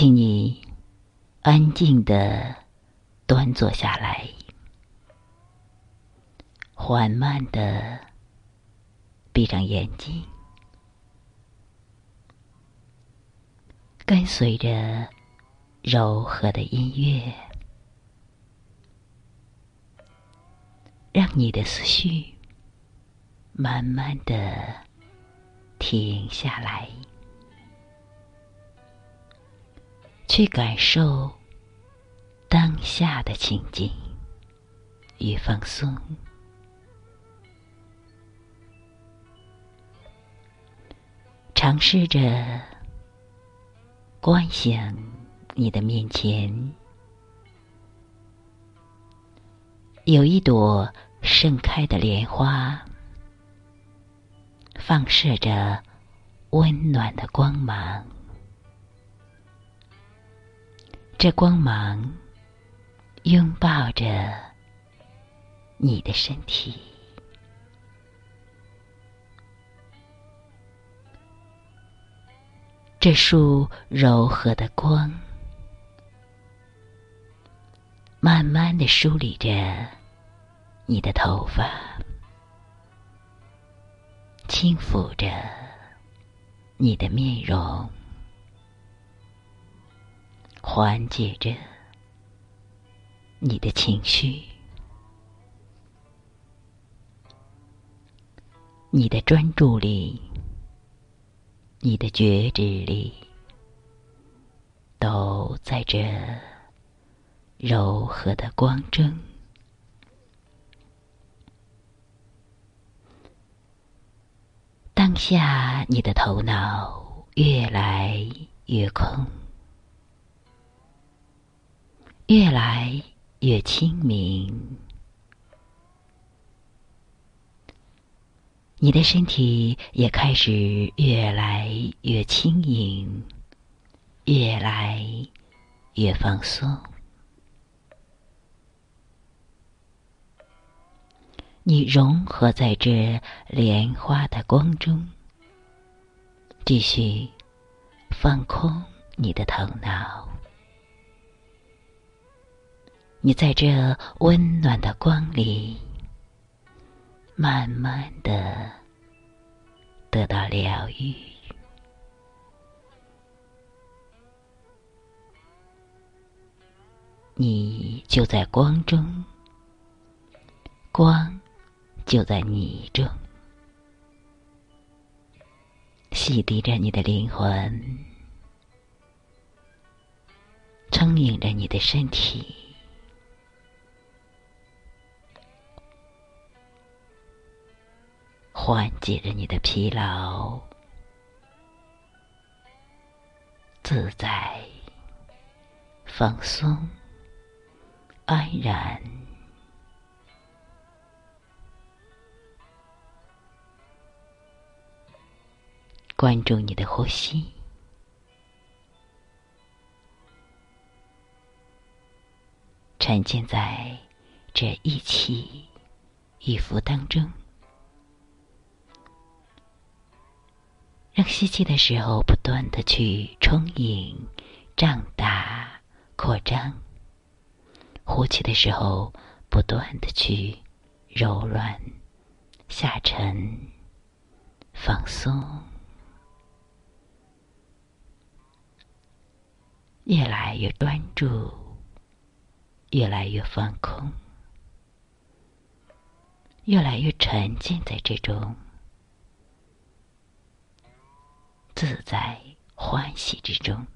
请你安静的端坐下来，缓慢的闭上眼睛，跟随着柔和的音乐，让你的思绪慢慢的停下来。去感受当下的情景与放松，尝试着观想你的面前有一朵盛开的莲花，放射着温暖的光芒。这光芒拥抱着你的身体，这束柔和的光慢慢的梳理着你的头发，轻抚着你的面容。缓解着你的情绪，你的专注力，你的觉知力，都在这柔和的光中。当下，你的头脑越来越空。越来越清明，你的身体也开始越来越轻盈，越来越放松。你融合在这莲花的光中，继续放空你的头脑。你在这温暖的光里，慢慢的得到疗愈。你就在光中，光就在你中，洗涤着你的灵魂，充盈着你的身体。缓解着你的疲劳，自在、放松、安然，关注你的呼吸，沉浸在这一起一伏当中。让吸气的时候不断的去充盈、胀大、扩张；呼气的时候不断的去柔软、下沉、放松，越来越专注，越来越放空，越来越沉浸在这种。自在欢喜之中。